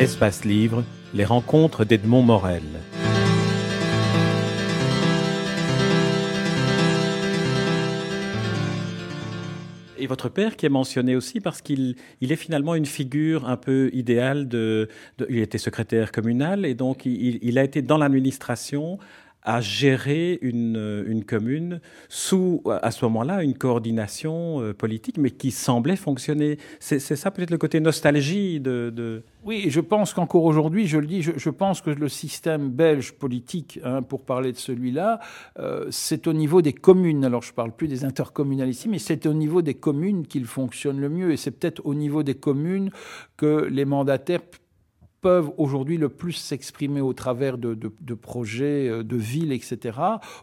Espace Livre, les rencontres d'Edmond Morel. Et votre père qui est mentionné aussi parce qu'il il est finalement une figure un peu idéale de, de il était secrétaire communal et donc il, il a été dans l'administration à gérer une, une, commune sous, à ce moment-là, une coordination euh, politique, mais qui semblait fonctionner. C'est ça peut-être le côté nostalgie de... Oui, je pense qu'encore aujourd'hui, je le dis, je, je, pense que le système belge politique, hein, pour parler de celui-là, euh, c'est au niveau des communes. Alors je ne parle plus des intercommunales ici, mais c'est au niveau des communes qu'il fonctionne le mieux. Et c'est peut-être au niveau des communes que les mandataires peuvent aujourd'hui le plus s'exprimer au travers de, projets euh, de villes, etc.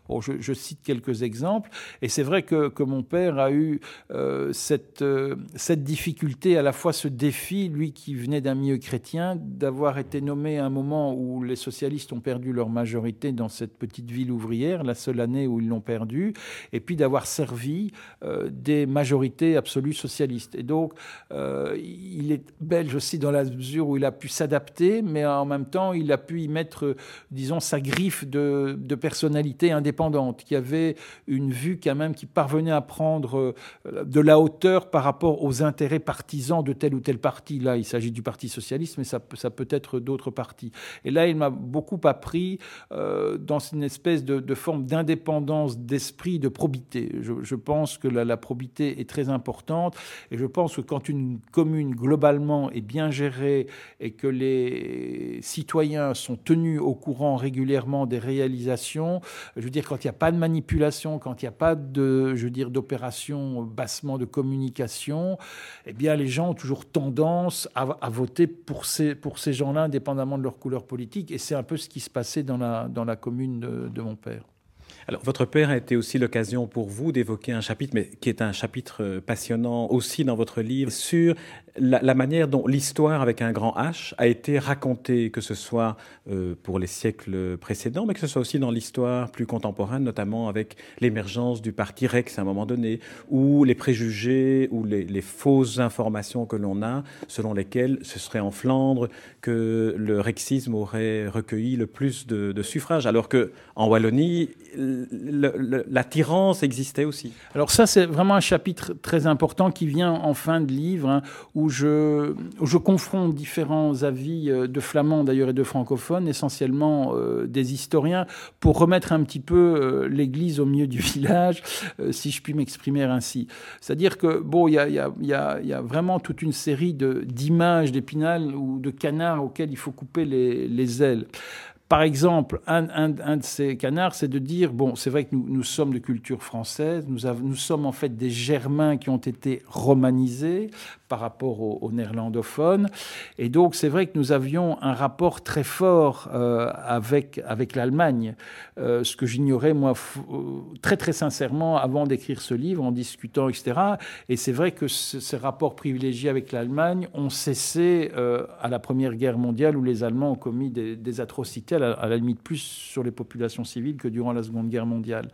Bon, je, cite quelques exemples. Et c'est vrai que, que, mon père a eu euh, cette, euh, cette difficulté, à la fois ce défi, lui qui venait d'un milieu chrétien, d'avoir été nommé à un moment où les socialistes ont perdu leur majorité dans cette petite ville ouvrière, la seule année où ils l'ont perdu, et puis d'avoir servi des majorités absolues socialistes. Et donc, il est belge aussi dans la mesure où il a pu s'adapter mais en même temps, il a pu y mettre, disons, sa griffe de, personnalité indépendante, qui avait une vue quand même qui parvenait à prendre euh, de la hauteur par rapport aux intérêts partisans de tel ou tel parti. Là, il s'agit du Parti socialiste, mais ça, peut être d'autres partis. Et là, il m'a beaucoup appris euh, dans une espèce de, forme d'indépendance d'esprit, de probité. Je, pense que la probité est très importante, et je pense que quand une commune globalement est bien gérée et que les les citoyens sont tenus au courant régulièrement des réalisations, je veux dire, quand il n'y a pas de manipulation, quand il n'y a pas de, je veux dire, d'opération bassement de communication, eh bien, les gens ont toujours tendance à, voter pour ces, pour ces gens-là, indépendamment de leur couleur politique. Et c'est un peu ce qui se passait dans la, dans la commune de mon père. Alors, votre père a été aussi l'occasion pour vous d'évoquer un chapitre, mais qui est un chapitre passionnant aussi dans votre livre, sur la, manière dont l'histoire avec un grand H a été racontée, que ce soit euh, pour les siècles précédents, mais que ce soit aussi dans l'histoire plus contemporaine, notamment avec l'émergence du parti Rex à un moment donné, ou les préjugés ou les, les fausses informations que l'on a, selon lesquelles ce serait en Flandre que le rexisme aurait recueilli le plus de, de suffrages, alors que en Wallonie, l'attirance existait aussi. Alors ça, c'est vraiment un chapitre très important qui vient en fin de livre, hein, où, je, je confronte différents avis euh, de flamands d'ailleurs et de francophones, essentiellement euh, des historiens, pour remettre un petit peu euh, l'église au milieu du village, si je puis m'exprimer ainsi. C'est-à-dire que, bon, il y a, y, a, y, a, y a, vraiment toute une série d'images d'épinal ou de canards auxquels il faut couper les, les ailes. Par exemple, un, de ces canards, c'est de dire, bon, c'est vrai que nous, sommes de culture française, nous, sommes en fait des Germains qui ont été romanisés par rapport aux, aux néerlandophones, et donc c'est vrai que nous avions un rapport très fort euh, avec, avec l'Allemagne, euh, ce que j'ignorais moi très très sincèrement avant d'écrire ce livre, en discutant, etc. Et c'est vrai que ce, ces rapports privilégiés avec l'Allemagne ont cessé euh, à la Première Guerre mondiale où les Allemands ont commis des atrocités à la, limite plus sur les populations civiles que durant la Seconde Guerre mondiale.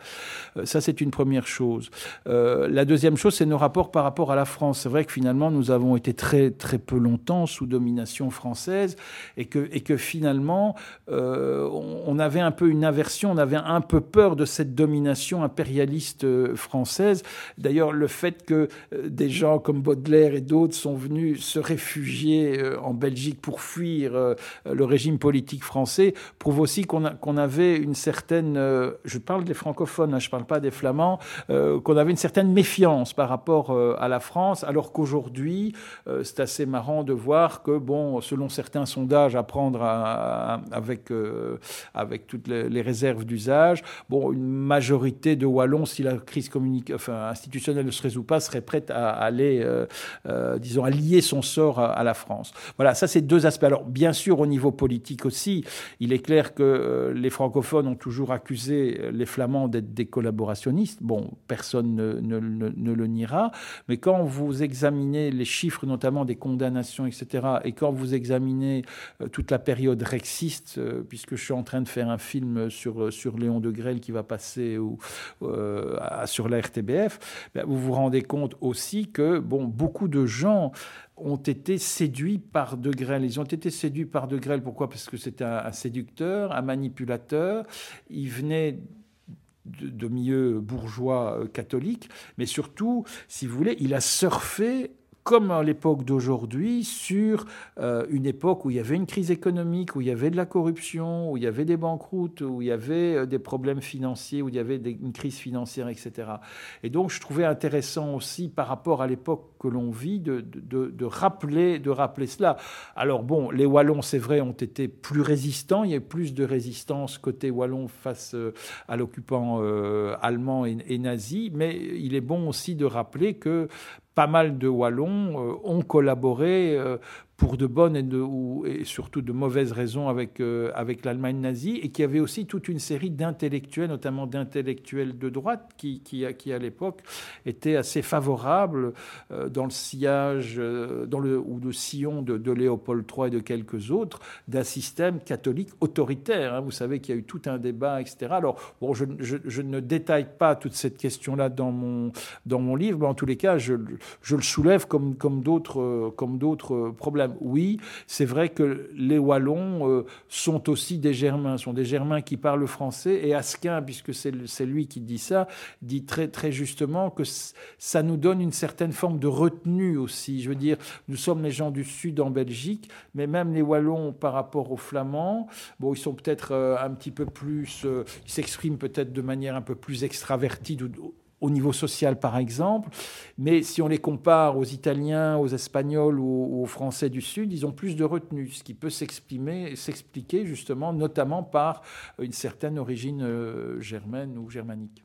Euh, ça, c'est une première chose. Euh, la deuxième chose, c'est nos rapports par rapport à la France. C'est vrai que finalement, nous avons été très, très peu longtemps sous domination française et que, finalement, euh, on, avait un peu une aversion, on avait un peu peur de cette domination impérialiste française. D'ailleurs, le fait que des gens comme Baudelaire et d'autres sont venus se réfugier en Belgique pour fuir le régime politique français prouve aussi qu'on qu avait une certaine, euh, je parle des francophones, hein, je ne parle pas des flamands, euh, qu'on avait une certaine méfiance par rapport euh, à la France, alors qu'aujourd'hui, c'est assez marrant de voir que, bon, selon certains sondages à prendre avec, avec toutes les, réserves d'usage, bon, une majorité de Wallons, si la crise enfin, institutionnelle ne se résout pas, serait prête à, aller, disons, à lier son sort à, à la France. Voilà, ça c'est deux aspects. Alors, bien sûr, au niveau politique aussi, il est clair que euh, les francophones ont toujours accusé les flamands d'être des collaborationnistes. Bon, personne ne, le niera, mais quand vous examinez les chiffres, notamment des condamnations, etc., et quand vous examinez toute la période rexiste, puisque je suis en train de faire un film sur, sur Léon de Grelle qui va passer ou, sur la RTBF, ben, vous vous rendez compte aussi que bon, beaucoup de gens ont été séduits par De Grelle. Ils ont été séduits par De Grelle. Pourquoi? Parce que c'était un, séducteur, un manipulateur. Il venait de, de milieu bourgeois euh, catholique, mais surtout, si vous voulez, il a surfé comme à l'époque d'aujourd'hui, sur euh, une époque où il y avait une crise économique, où il y avait de la corruption, où il y avait des banqueroutes, où il y avait euh, des problèmes financiers, où il y avait une crise financière, etc. Et donc, je trouvais intéressant aussi, par rapport à l'époque que l'on vit, de, rappeler, de rappeler cela. Alors, bon, les Wallons, c'est vrai, ont été plus résistants. Il y a eu plus de résistance côté Wallon face euh, à l'occupant allemand et nazi. Mais il est bon aussi de rappeler que pas mal de Wallons euh, ont collaboré euh, pour de bonnes et, surtout de mauvaises raisons avec, euh, avec l'Allemagne nazie, et qui avait aussi toute une série d'intellectuels, notamment d'intellectuels de droite, qui, qui, à l'époque étaient assez favorables euh, dans le sillage euh, dans le, ou le sillon de, Léopold III et de quelques autres d'un système catholique autoritaire. Hein. Vous savez qu'il y a eu tout un débat, etc. Alors, bon, je, je, je ne détaille pas toute cette question-là dans mon, dans mon livre, mais en tous les cas, je, je le soulève comme, comme d'autres problèmes oui, c'est vrai que les Wallons euh, sont aussi des Germains, sont des Germains qui parlent français. Et Asquin, puisque c'est lui qui dit ça, dit très, très justement que ça nous donne une certaine forme de retenue aussi. Je veux dire, nous sommes les gens du Sud en Belgique, mais même les Wallons par rapport aux Flamands, bon, ils sont peut-être euh, un petit peu plus, euh, ils s'expriment peut-être de manière un peu plus extravertie au niveau social, par exemple. Mais si on les compare aux Italiens, aux Espagnols ou aux Français du Sud, ils ont plus de retenue, ce qui peut s'expliquer justement, notamment par une certaine origine euh, germaine ou germanique.